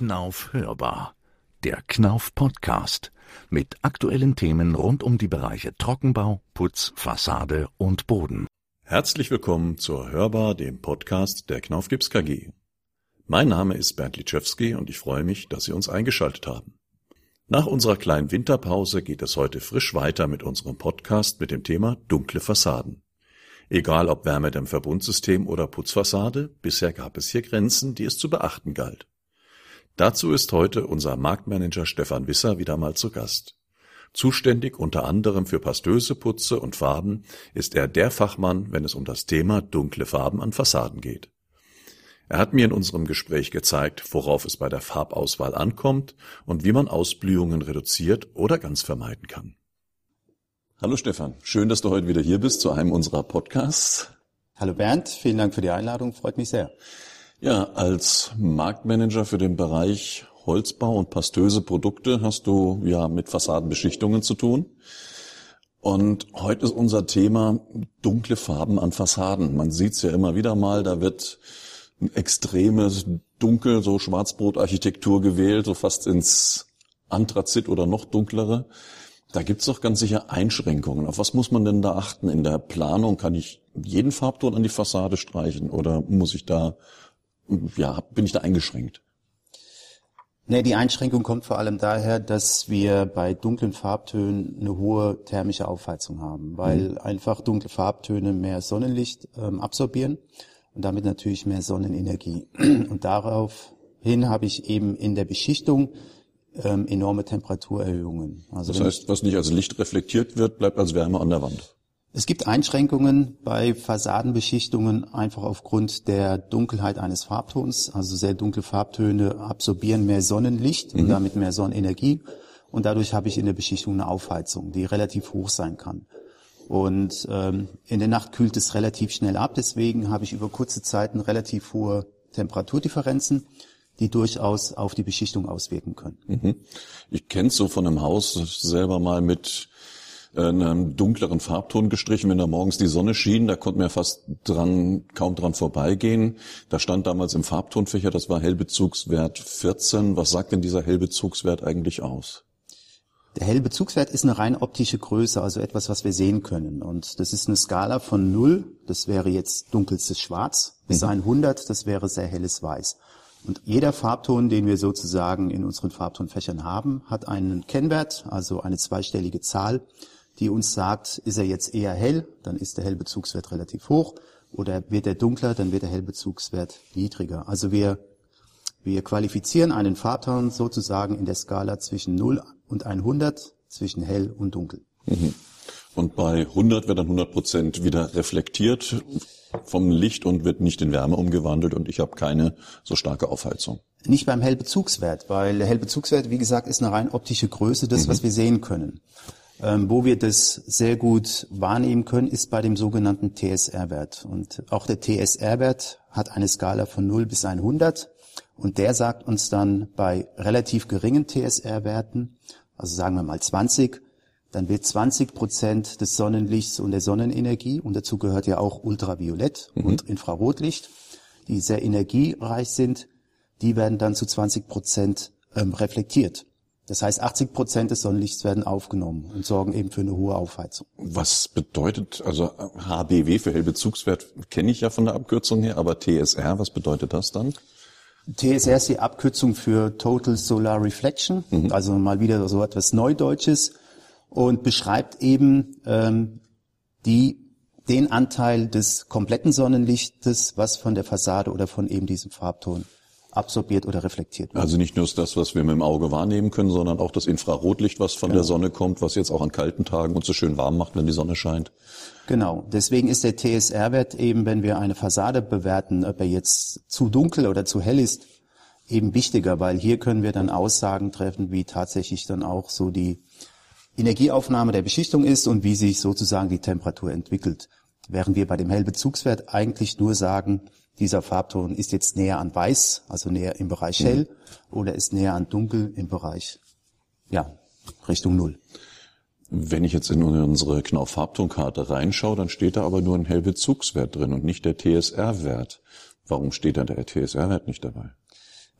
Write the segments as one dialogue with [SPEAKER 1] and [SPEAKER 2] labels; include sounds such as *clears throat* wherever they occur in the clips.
[SPEAKER 1] Knauf hörbar. Der Knauf Podcast mit aktuellen Themen rund um die Bereiche Trockenbau, Putz, Fassade und Boden.
[SPEAKER 2] Herzlich willkommen zur Hörbar, dem Podcast der Knauf Gips KG. Mein Name ist Bernd Litschewski und ich freue mich, dass Sie uns eingeschaltet haben. Nach unserer kleinen Winterpause geht es heute frisch weiter mit unserem Podcast mit dem Thema dunkle Fassaden. Egal ob Wärmedämmverbundsystem oder Putzfassade, bisher gab es hier Grenzen, die es zu beachten galt. Dazu ist heute unser Marktmanager Stefan Wisser wieder mal zu Gast. Zuständig unter anderem für pastöse Putze und Farben ist er der Fachmann, wenn es um das Thema dunkle Farben an Fassaden geht. Er hat mir in unserem Gespräch gezeigt, worauf es bei der Farbauswahl ankommt und wie man Ausblühungen reduziert oder ganz vermeiden kann. Hallo Stefan, schön, dass du heute wieder hier bist zu einem unserer Podcasts.
[SPEAKER 3] Hallo Bernd, vielen Dank für die Einladung, freut mich sehr.
[SPEAKER 2] Ja, als Marktmanager für den Bereich Holzbau und pastöse Produkte hast du ja mit Fassadenbeschichtungen zu tun. Und heute ist unser Thema dunkle Farben an Fassaden. Man sieht es ja immer wieder mal, da wird ein extremes Dunkel, so Schwarzbrotarchitektur gewählt, so fast ins Anthrazit oder noch dunklere. Da gibt's doch ganz sicher Einschränkungen. Auf was muss man denn da achten in der Planung? Kann ich jeden Farbton an die Fassade streichen oder muss ich da, ja, bin ich da eingeschränkt?
[SPEAKER 3] Nee, die Einschränkung kommt vor allem daher, dass wir bei dunklen Farbtönen eine hohe thermische Aufheizung haben, weil mhm. einfach dunkle Farbtöne mehr Sonnenlicht ähm, absorbieren und damit natürlich mehr Sonnenenergie. *clears throat* Und daraufhin habe ich eben in der Beschichtung ähm, enorme Temperaturerhöhungen.
[SPEAKER 2] Also das heißt, was nicht als Licht reflektiert wird, bleibt als Wärme an der Wand.
[SPEAKER 3] Es gibt Einschränkungen bei Fassadenbeschichtungen einfach aufgrund der Dunkelheit eines Farbtons. Also sehr dunkle Farbtöne absorbieren mehr Sonnenlicht mhm. und damit mehr Sonnenenergie. Und dadurch habe ich in der Beschichtung eine Aufheizung, die relativ hoch sein kann. Und ähm, in der Nacht kühlt es relativ schnell ab. Deswegen habe ich über kurze Zeiten relativ hohe Temperaturdifferenzen die durchaus auf die Beschichtung auswirken können.
[SPEAKER 2] Mhm. Ich kenne so von einem Haus selber mal mit einem dunkleren Farbton gestrichen, wenn da morgens die Sonne schien, da konnte man ja fast dran, kaum dran vorbeigehen. Da stand damals im Farbtonfächer, das war Hellbezugswert 14. Was sagt denn dieser Hellbezugswert eigentlich aus?
[SPEAKER 3] Der Hellbezugswert ist eine rein optische Größe, also etwas, was wir sehen können. Und das ist eine Skala von 0, das wäre jetzt dunkelstes Schwarz, bis mhm. 100, das wäre sehr helles Weiß. Und jeder Farbton, den wir sozusagen in unseren Farbtonfächern haben, hat einen Kennwert, also eine zweistellige Zahl, die uns sagt, ist er jetzt eher hell, dann ist der Hellbezugswert relativ hoch, oder wird er dunkler, dann wird der Hellbezugswert niedriger. Also wir, wir qualifizieren einen Farbton sozusagen in der Skala zwischen 0 und 100, zwischen hell und dunkel.
[SPEAKER 2] Mhm. Und bei 100 wird dann 100 Prozent wieder reflektiert vom Licht und wird nicht in Wärme umgewandelt und ich habe keine so starke Aufheizung.
[SPEAKER 3] Nicht beim Hellbezugswert, weil der Hellbezugswert, wie gesagt, ist eine rein optische Größe, das, mhm. was wir sehen können. Ähm, wo wir das sehr gut wahrnehmen können, ist bei dem sogenannten TSR-Wert. Und auch der TSR-Wert hat eine Skala von 0 bis 100. Und der sagt uns dann bei relativ geringen TSR-Werten, also sagen wir mal 20, dann wird 20 Prozent des Sonnenlichts und der Sonnenenergie, und dazu gehört ja auch Ultraviolett mhm. und Infrarotlicht, die sehr energiereich sind, die werden dann zu 20 Prozent ähm, reflektiert. Das heißt, 80 Prozent des Sonnenlichts werden aufgenommen und sorgen eben für eine hohe Aufheizung.
[SPEAKER 2] Was bedeutet, also HBW für Hellbezugswert kenne ich ja von der Abkürzung her, aber TSR, was bedeutet das dann?
[SPEAKER 3] TSR ist die Abkürzung für Total Solar Reflection, mhm. also mal wieder so etwas Neudeutsches und beschreibt eben ähm, die, den Anteil des kompletten Sonnenlichtes, was von der Fassade oder von eben diesem Farbton absorbiert oder reflektiert
[SPEAKER 2] wird. Also nicht nur das, was wir mit dem Auge wahrnehmen können, sondern auch das Infrarotlicht, was von genau. der Sonne kommt, was jetzt auch an kalten Tagen uns so schön warm macht, wenn die Sonne scheint.
[SPEAKER 3] Genau. Deswegen ist der TSR-Wert eben, wenn wir eine Fassade bewerten, ob er jetzt zu dunkel oder zu hell ist, eben wichtiger, weil hier können wir dann Aussagen treffen, wie tatsächlich dann auch so die Energieaufnahme der Beschichtung ist und wie sich sozusagen die Temperatur entwickelt. Während wir bei dem Hellbezugswert eigentlich nur sagen, dieser Farbton ist jetzt näher an weiß, also näher im Bereich mhm. hell, mhm. oder ist näher an dunkel im Bereich, ja, Richtung Null.
[SPEAKER 2] Wenn ich jetzt in unsere Knauf-Farbtonkarte reinschaue, dann steht da aber nur ein Hellbezugswert drin und nicht der TSR-Wert. Warum steht da der TSR-Wert nicht dabei?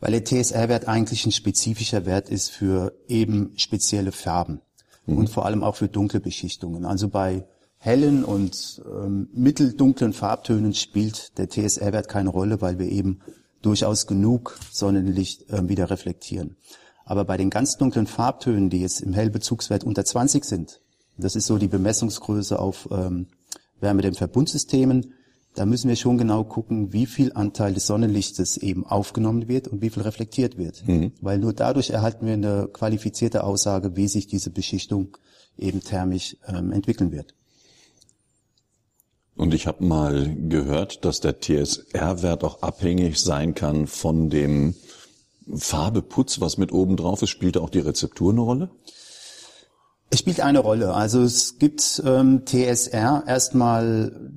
[SPEAKER 3] Weil der TSR-Wert eigentlich ein spezifischer Wert ist für eben spezielle Farben mhm. und vor allem auch für dunkle Beschichtungen. Also bei hellen und ähm, mitteldunklen Farbtönen spielt der TSR-Wert keine Rolle, weil wir eben durchaus genug Sonnenlicht äh, wieder reflektieren. Aber bei den ganz dunklen Farbtönen, die jetzt im Hellbezugswert unter 20 sind, das ist so die Bemessungsgröße auf ähm, Wärmedämmverbundsystemen, da müssen wir schon genau gucken, wie viel Anteil des Sonnenlichtes eben aufgenommen wird und wie viel reflektiert wird. Mhm. Weil nur dadurch erhalten wir eine qualifizierte Aussage, wie sich diese Beschichtung eben thermisch ähm, entwickeln wird.
[SPEAKER 2] Und ich habe mal gehört, dass der TSR-Wert auch abhängig sein kann von dem Farbeputz, was mit oben drauf ist. Spielt auch die Rezeptur eine Rolle?
[SPEAKER 3] Es spielt eine Rolle. Also es gibt ähm, TSR erstmal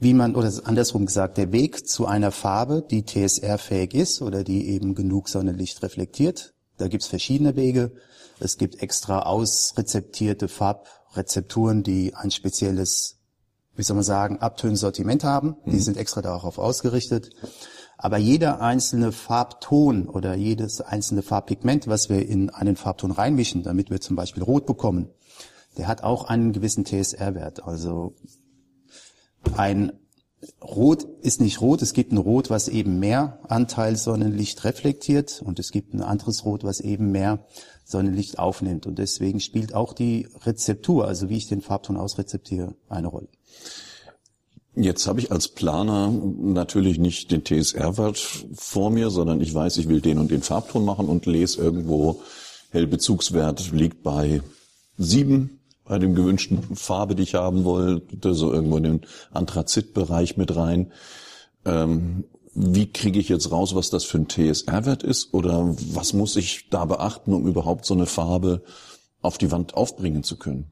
[SPEAKER 3] wie man, oder andersrum gesagt, der Weg zu einer Farbe, die TSR-fähig ist oder die eben genug Sonnenlicht reflektiert. Da gibt's verschiedene Wege. Es gibt extra ausrezeptierte Farbrezepturen, die ein spezielles, wie soll man sagen, Abtönsortiment haben. Die mhm. sind extra darauf ausgerichtet. Aber jeder einzelne Farbton oder jedes einzelne Farbpigment, was wir in einen Farbton reinmischen, damit wir zum Beispiel Rot bekommen, der hat auch einen gewissen TSR-Wert. Also ein Rot ist nicht rot, es gibt ein Rot, was eben mehr Anteil Sonnenlicht reflektiert und es gibt ein anderes Rot, was eben mehr Sonnenlicht aufnimmt. Und deswegen spielt auch die Rezeptur, also wie ich den Farbton ausrezeptiere, eine Rolle.
[SPEAKER 2] Jetzt habe ich als Planer natürlich nicht den TSR-Wert vor mir, sondern ich weiß, ich will den und den Farbton machen und lese irgendwo, Hellbezugswert liegt bei sieben bei dem gewünschten Farbe, die ich haben wollte, so irgendwo in den Anthrazitbereich mit rein. Ähm, wie kriege ich jetzt raus, was das für ein TSR-Wert ist? Oder was muss ich da beachten, um überhaupt so eine Farbe auf die Wand aufbringen zu können?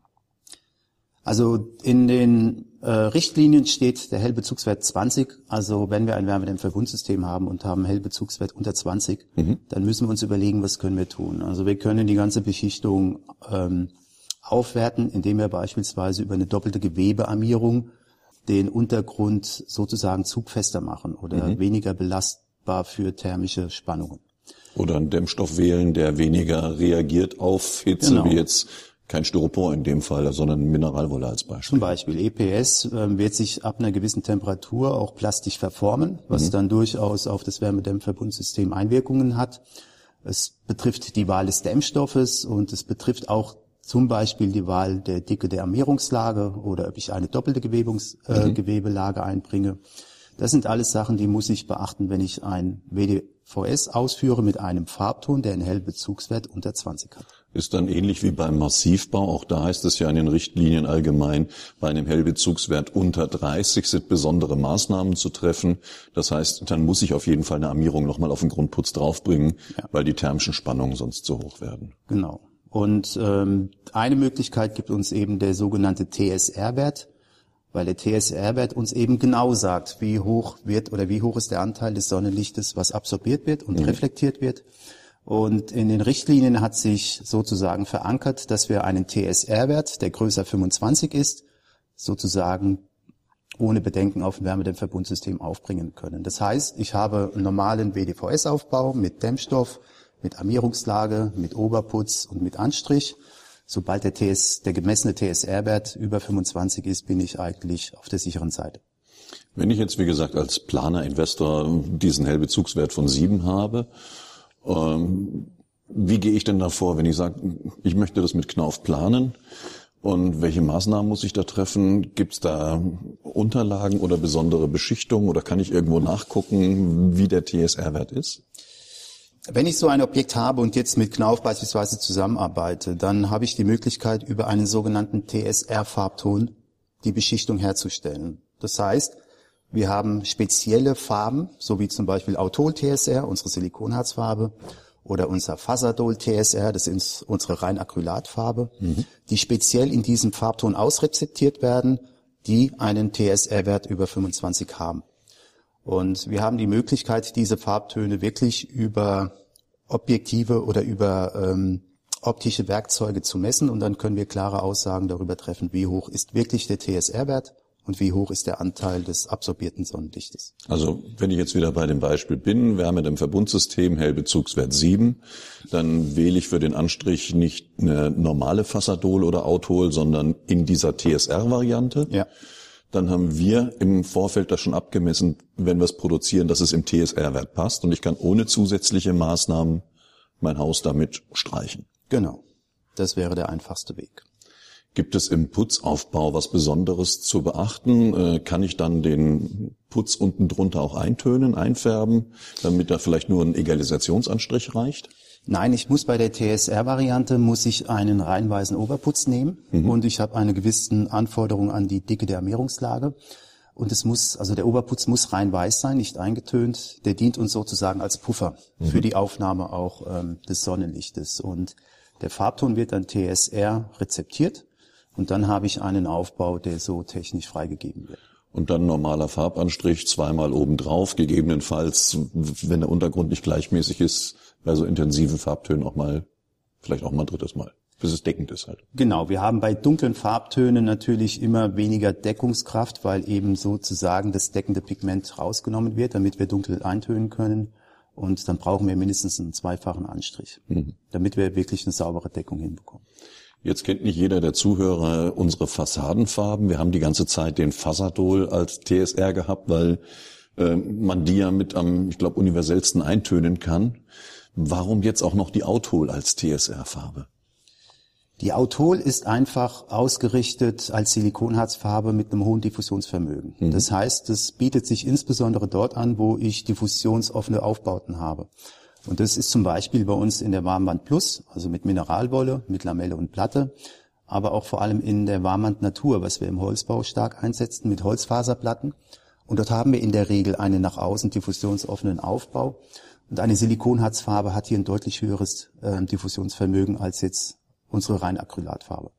[SPEAKER 3] Also in den äh, Richtlinien steht der Hellbezugswert 20. Also wenn wir ein Wärmedämmverbundsystem haben und haben Hellbezugswert unter 20, mhm. dann müssen wir uns überlegen, was können wir tun. Also wir können die ganze Beschichtung ähm, aufwerten, indem wir beispielsweise über eine doppelte Gewebearmierung den Untergrund sozusagen zugfester machen oder mhm. weniger belastbar für thermische Spannungen.
[SPEAKER 2] Oder einen Dämmstoff wählen, der weniger reagiert auf Hitze, genau. wie jetzt kein Styropor in dem Fall, sondern Mineralwolle als Beispiel.
[SPEAKER 3] Zum Beispiel EPS äh, wird sich ab einer gewissen Temperatur auch plastisch verformen, was mhm. dann durchaus auf das Wärmedämmverbundsystem Einwirkungen hat. Es betrifft die Wahl des Dämmstoffes und es betrifft auch zum Beispiel die Wahl der Dicke der Armierungslage oder ob ich eine doppelte Gewebungs, äh, mhm. Gewebelage einbringe. Das sind alles Sachen, die muss ich beachten, wenn ich ein WDVS ausführe mit einem Farbton, der einen Hellbezugswert unter 20 hat.
[SPEAKER 2] Ist dann ähnlich wie beim Massivbau. Auch da heißt es ja in den Richtlinien allgemein, bei einem Hellbezugswert unter 30 sind besondere Maßnahmen zu treffen. Das heißt, dann muss ich auf jeden Fall eine Armierung nochmal auf den Grundputz draufbringen, ja. weil die thermischen Spannungen sonst zu hoch werden.
[SPEAKER 3] Genau. Und ähm, eine Möglichkeit gibt uns eben der sogenannte TSR-Wert, weil der TSR-Wert uns eben genau sagt, wie hoch wird oder wie hoch ist der Anteil des Sonnenlichtes, was absorbiert wird und mhm. reflektiert wird. Und in den Richtlinien hat sich sozusagen verankert, dass wir einen TSR-Wert, der größer 25 ist, sozusagen ohne Bedenken auf ein Wärmedämmverbundsystem aufbringen können. Das heißt, ich habe einen normalen WDVS-Aufbau mit Dämmstoff, mit Armierungslage, mit Oberputz und mit Anstrich. Sobald der, TS, der gemessene TSR-Wert über 25 ist, bin ich eigentlich auf der sicheren Seite.
[SPEAKER 2] Wenn ich jetzt, wie gesagt, als Planer, Investor diesen Hellbezugswert von sieben habe, ähm, wie gehe ich denn da vor, wenn ich sage, ich möchte das mit Knauf planen? Und welche Maßnahmen muss ich da treffen? Gibt es da Unterlagen oder besondere Beschichtungen oder kann ich irgendwo nachgucken, wie der TSR-Wert ist?
[SPEAKER 3] Wenn ich so ein Objekt habe und jetzt mit Knauf beispielsweise zusammenarbeite, dann habe ich die Möglichkeit, über einen sogenannten TSR-Farbton die Beschichtung herzustellen. Das heißt, wir haben spezielle Farben, so wie zum Beispiel Autol TSR, unsere Silikonharzfarbe, oder unser Fasadol TSR, das ist unsere rein Acrylatfarbe, mhm. die speziell in diesem Farbton ausrezeptiert werden, die einen TSR-Wert über 25 haben. Und wir haben die Möglichkeit, diese Farbtöne wirklich über Objektive oder über ähm, optische Werkzeuge zu messen und dann können wir klare Aussagen darüber treffen, wie hoch ist wirklich der TSR-Wert und wie hoch ist der Anteil des absorbierten Sonnenlichtes.
[SPEAKER 2] Also wenn ich jetzt wieder bei dem Beispiel bin, wir haben mit dem Verbundsystem Hellbezugswert 7, dann wähle ich für den Anstrich nicht eine normale Fassadol oder Authol, sondern in dieser TSR-Variante.
[SPEAKER 3] Ja.
[SPEAKER 2] Dann haben wir im Vorfeld das schon abgemessen, wenn wir es produzieren, dass es im TSR-Wert passt und ich kann ohne zusätzliche Maßnahmen mein Haus damit streichen.
[SPEAKER 3] Genau. Das wäre der einfachste Weg.
[SPEAKER 2] Gibt es im Putzaufbau was Besonderes zu beachten? Äh, kann ich dann den Putz unten drunter auch eintönen, einfärben, damit da vielleicht nur ein Egalisationsanstrich reicht?
[SPEAKER 3] Nein, ich muss bei der TSR-Variante muss ich einen rein weißen Oberputz nehmen mhm. und ich habe eine gewisse Anforderung an die Dicke der Armierungslage. Und es muss, also der Oberputz muss rein weiß sein, nicht eingetönt. Der dient uns sozusagen als Puffer mhm. für die Aufnahme auch ähm, des Sonnenlichtes. Und der Farbton wird dann TSR rezeptiert und dann habe ich einen Aufbau, der so technisch freigegeben wird.
[SPEAKER 2] Und dann normaler Farbanstrich, zweimal obendrauf, gegebenenfalls, wenn der Untergrund nicht gleichmäßig ist, bei so intensiven Farbtönen auch mal, vielleicht auch mal ein drittes Mal, bis es deckend ist halt.
[SPEAKER 3] Genau, wir haben bei dunklen Farbtönen natürlich immer weniger Deckungskraft, weil eben sozusagen das deckende Pigment rausgenommen wird, damit wir dunkel eintönen können. Und dann brauchen wir mindestens einen zweifachen Anstrich, mhm. damit wir wirklich eine saubere Deckung hinbekommen.
[SPEAKER 2] Jetzt kennt nicht jeder der Zuhörer unsere Fassadenfarben. Wir haben die ganze Zeit den Fasadol als TSR gehabt, weil äh, man die ja mit am, ich glaube, universellsten eintönen kann. Warum jetzt auch noch die Authol als TSR-Farbe?
[SPEAKER 3] Die Authol ist einfach ausgerichtet als Silikonharzfarbe mit einem hohen Diffusionsvermögen. Mhm. Das heißt, es bietet sich insbesondere dort an, wo ich diffusionsoffene Aufbauten habe. Und das ist zum Beispiel bei uns in der Warmwand Plus, also mit Mineralwolle, mit Lamelle und Platte, aber auch vor allem in der Warmwand Natur, was wir im Holzbau stark einsetzen, mit Holzfaserplatten. Und dort haben wir in der Regel einen nach außen diffusionsoffenen Aufbau. Und eine Silikonharzfarbe hat hier ein deutlich höheres äh, Diffusionsvermögen als jetzt unsere rein Acrylatfarbe.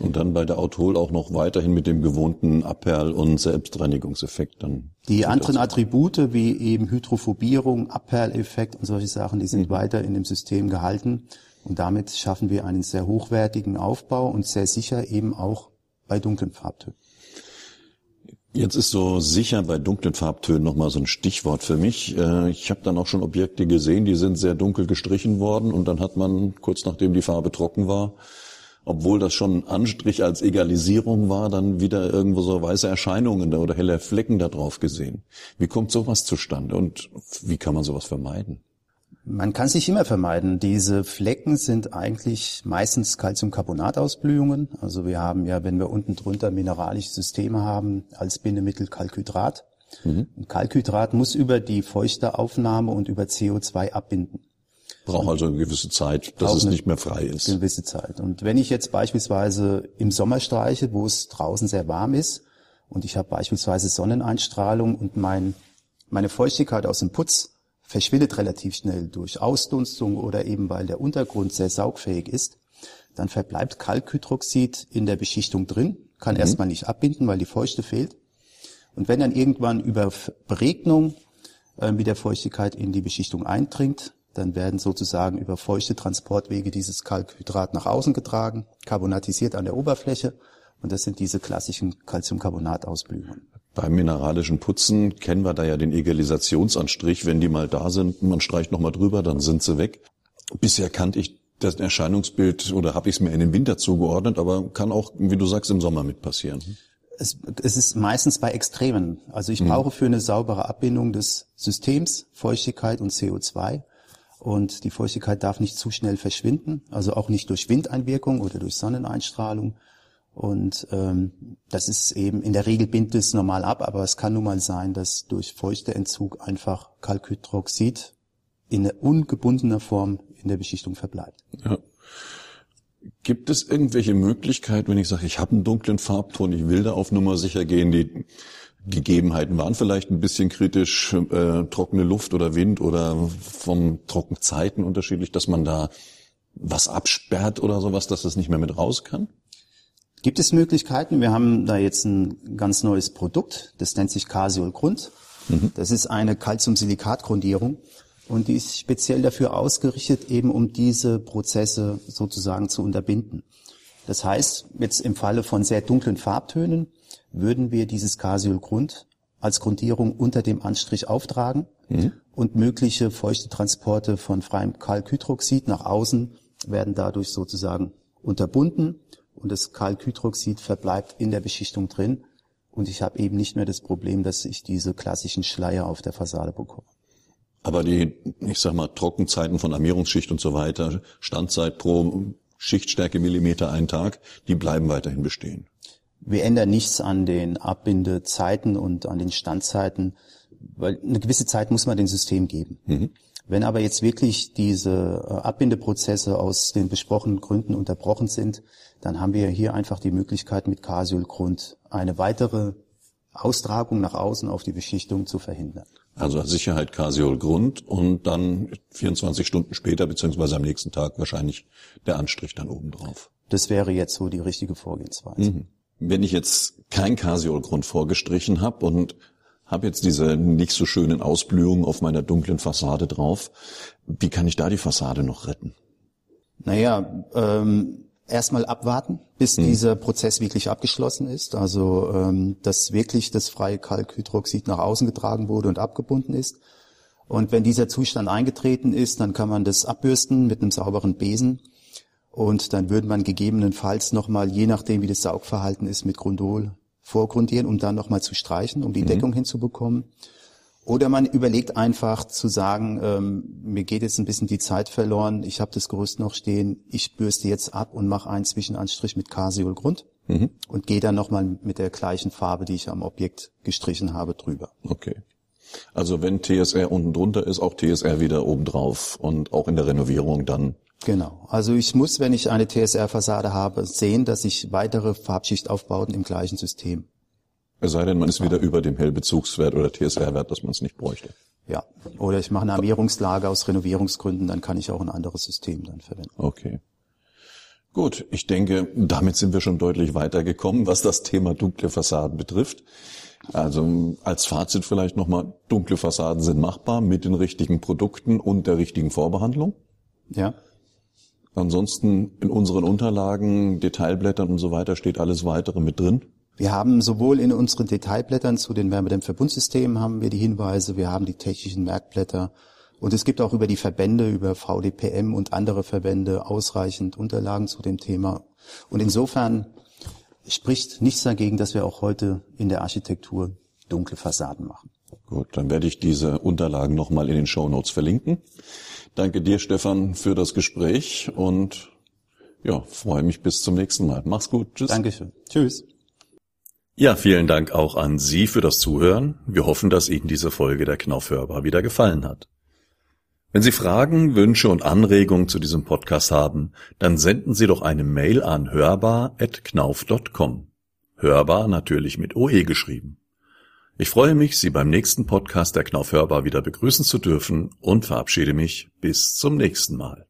[SPEAKER 2] Und dann bei der Authol auch noch weiterhin mit dem gewohnten Abperl- und Selbstreinigungseffekt dann.
[SPEAKER 3] Die anderen Attribute wie eben Hydrophobierung, Abperleffekt und solche Sachen, die sind mhm. weiter in dem System gehalten. Und damit schaffen wir einen sehr hochwertigen Aufbau und sehr sicher eben auch bei dunklen Farbtönen.
[SPEAKER 2] Jetzt ist so sicher bei dunklen Farbtönen nochmal so ein Stichwort für mich. Äh, ich habe dann auch schon Objekte gesehen, die sind sehr dunkel gestrichen worden und dann hat man kurz nachdem die Farbe trocken war, obwohl das schon ein Anstrich als Egalisierung war, dann wieder irgendwo so weiße Erscheinungen oder helle Flecken da drauf gesehen. Wie kommt sowas zustande und wie kann man sowas vermeiden?
[SPEAKER 3] Man kann sich immer vermeiden. Diese Flecken sind eigentlich meistens Calciumcarbonatausblühungen. Also wir haben ja, wenn wir unten drunter mineralische Systeme haben, als Bindemittel Kalkhydrat. Mhm. Kalkhydrat muss über die feuchte Aufnahme und über CO2 abbinden.
[SPEAKER 2] Braucht also eine gewisse Zeit, dass es nicht mehr frei ist.
[SPEAKER 3] Eine gewisse Zeit. Und wenn ich jetzt beispielsweise im Sommer streiche, wo es draußen sehr warm ist und ich habe beispielsweise Sonneneinstrahlung und mein, meine Feuchtigkeit aus dem Putz verschwindet relativ schnell durch Ausdunstung oder eben weil der Untergrund sehr saugfähig ist, dann verbleibt Kalkhydroxid in der Beschichtung drin, kann mhm. erstmal nicht abbinden, weil die Feuchte fehlt. Und wenn dann irgendwann über Beregnung äh, mit der Feuchtigkeit in die Beschichtung eindringt, dann werden sozusagen über feuchte Transportwege dieses Kalkhydrat nach außen getragen, carbonatisiert an der Oberfläche. Und das sind diese klassischen Calciumcarbonatausblühungen.
[SPEAKER 2] Beim mineralischen Putzen kennen wir da ja den Egalisationsanstrich. Wenn die mal da sind, man streicht nochmal drüber, dann sind sie weg. Bisher kannte ich das Erscheinungsbild oder habe ich es mir in den Winter zugeordnet, aber kann auch, wie du sagst, im Sommer mit passieren.
[SPEAKER 3] Es, es ist meistens bei Extremen. Also ich mhm. brauche für eine saubere Abbindung des Systems Feuchtigkeit und CO2 und die Feuchtigkeit darf nicht zu schnell verschwinden, also auch nicht durch Windeinwirkung oder durch Sonneneinstrahlung. Und ähm, das ist eben, in der Regel bindet es normal ab, aber es kann nun mal sein, dass durch Feuchteentzug einfach Kalkhydroxid in ungebundener Form in der Beschichtung verbleibt. Ja.
[SPEAKER 2] Gibt es irgendwelche Möglichkeiten, wenn ich sage, ich habe einen dunklen Farbton, ich will da auf Nummer sicher gehen, die Gegebenheiten waren vielleicht ein bisschen kritisch, äh, trockene Luft oder Wind oder vom Trockenzeiten unterschiedlich, dass man da was absperrt oder sowas, dass das nicht mehr mit raus kann?
[SPEAKER 3] Gibt es Möglichkeiten? Wir haben da jetzt ein ganz neues Produkt, das nennt sich Casiol Grund. Mhm. Das ist eine Calciumsilikatgrundierung und die ist speziell dafür ausgerichtet, eben um diese Prozesse sozusagen zu unterbinden. Das heißt, jetzt im Falle von sehr dunklen Farbtönen würden wir dieses Casiolgrund als Grundierung unter dem Anstrich auftragen mhm. und mögliche feuchte Transporte von freiem Kalkhydroxid nach außen werden dadurch sozusagen unterbunden und das Kalkhydroxid verbleibt in der Beschichtung drin und ich habe eben nicht mehr das Problem, dass ich diese klassischen Schleier auf der Fassade bekomme.
[SPEAKER 2] Aber die, ich sag mal, Trockenzeiten von Armierungsschicht und so weiter, Standzeit pro Schichtstärke Millimeter ein Tag, die bleiben weiterhin bestehen.
[SPEAKER 3] Wir ändern nichts an den Abbindezeiten und an den Standzeiten, weil eine gewisse Zeit muss man dem System geben. Mhm. Wenn aber jetzt wirklich diese äh, Abbindeprozesse aus den besprochenen Gründen unterbrochen sind, dann haben wir hier einfach die Möglichkeit, mit Casiolgrund eine weitere Austragung nach außen auf die Beschichtung zu verhindern.
[SPEAKER 2] Also Sicherheit Casiolgrund und dann 24 Stunden später beziehungsweise am nächsten Tag wahrscheinlich der Anstrich dann oben drauf.
[SPEAKER 3] Das wäre jetzt so die richtige Vorgehensweise. Mhm.
[SPEAKER 2] Wenn ich jetzt kein Casiolgrund vorgestrichen habe und habe jetzt diese nicht so schönen Ausblühungen auf meiner dunklen Fassade drauf, wie kann ich da die Fassade noch retten?
[SPEAKER 3] Naja, ähm, erstmal abwarten, bis hm. dieser Prozess wirklich abgeschlossen ist. Also ähm, dass wirklich das freie Kalkhydroxid nach außen getragen wurde und abgebunden ist. Und wenn dieser Zustand eingetreten ist, dann kann man das abbürsten mit einem sauberen Besen. Und dann würde man gegebenenfalls nochmal, je nachdem wie das Saugverhalten ist, mit Grundol vorgrundieren, um dann nochmal zu streichen, um die mhm. Deckung hinzubekommen. Oder man überlegt einfach zu sagen, ähm, mir geht jetzt ein bisschen die Zeit verloren, ich habe das Gerüst noch stehen, ich bürste jetzt ab und mache einen Zwischenanstrich mit Casiolgrund mhm. und gehe dann nochmal mit der gleichen Farbe, die ich am Objekt gestrichen habe, drüber.
[SPEAKER 2] Okay. Also wenn TSR unten drunter ist, auch TSR wieder oben drauf und auch in der Renovierung dann.
[SPEAKER 3] Genau. Also ich muss, wenn ich eine TSR-Fassade habe, sehen, dass ich weitere Farbschichtaufbauten im gleichen System
[SPEAKER 2] es sei denn, man ist wieder über dem Hellbezugswert oder TSR-Wert, dass man es nicht bräuchte.
[SPEAKER 3] Ja, oder ich mache eine Armierungslage aus Renovierungsgründen, dann kann ich auch ein anderes System dann verwenden.
[SPEAKER 2] Okay. Gut, ich denke, damit sind wir schon deutlich weitergekommen, was das Thema dunkle Fassaden betrifft. Also als Fazit vielleicht nochmal, dunkle Fassaden sind machbar mit den richtigen Produkten und der richtigen Vorbehandlung.
[SPEAKER 3] Ja.
[SPEAKER 2] Ansonsten in unseren Unterlagen, Detailblättern und so weiter steht alles weitere mit drin.
[SPEAKER 3] Wir haben sowohl in unseren Detailblättern zu den Wärmedämmverbundsystemen haben wir die Hinweise, wir haben die technischen Merkblätter und es gibt auch über die Verbände, über VDPM und andere Verbände ausreichend Unterlagen zu dem Thema. Und insofern spricht nichts dagegen, dass wir auch heute in der Architektur dunkle Fassaden machen.
[SPEAKER 2] Gut, dann werde ich diese Unterlagen nochmal in den Show Notes verlinken. Danke dir, Stefan, für das Gespräch und ja, freue mich bis zum nächsten Mal. Mach's gut.
[SPEAKER 3] Tschüss. Dankeschön. Tschüss.
[SPEAKER 1] Ja, vielen Dank auch an Sie für das Zuhören. Wir hoffen, dass Ihnen diese Folge der Knaufhörbar wieder gefallen hat. Wenn Sie Fragen, Wünsche und Anregungen zu diesem Podcast haben, dann senden Sie doch eine Mail an hörbar.knauf.com. Hörbar natürlich mit OE geschrieben. Ich freue mich, Sie beim nächsten Podcast der Knauf Hörbar wieder begrüßen zu dürfen und verabschiede mich bis zum nächsten Mal.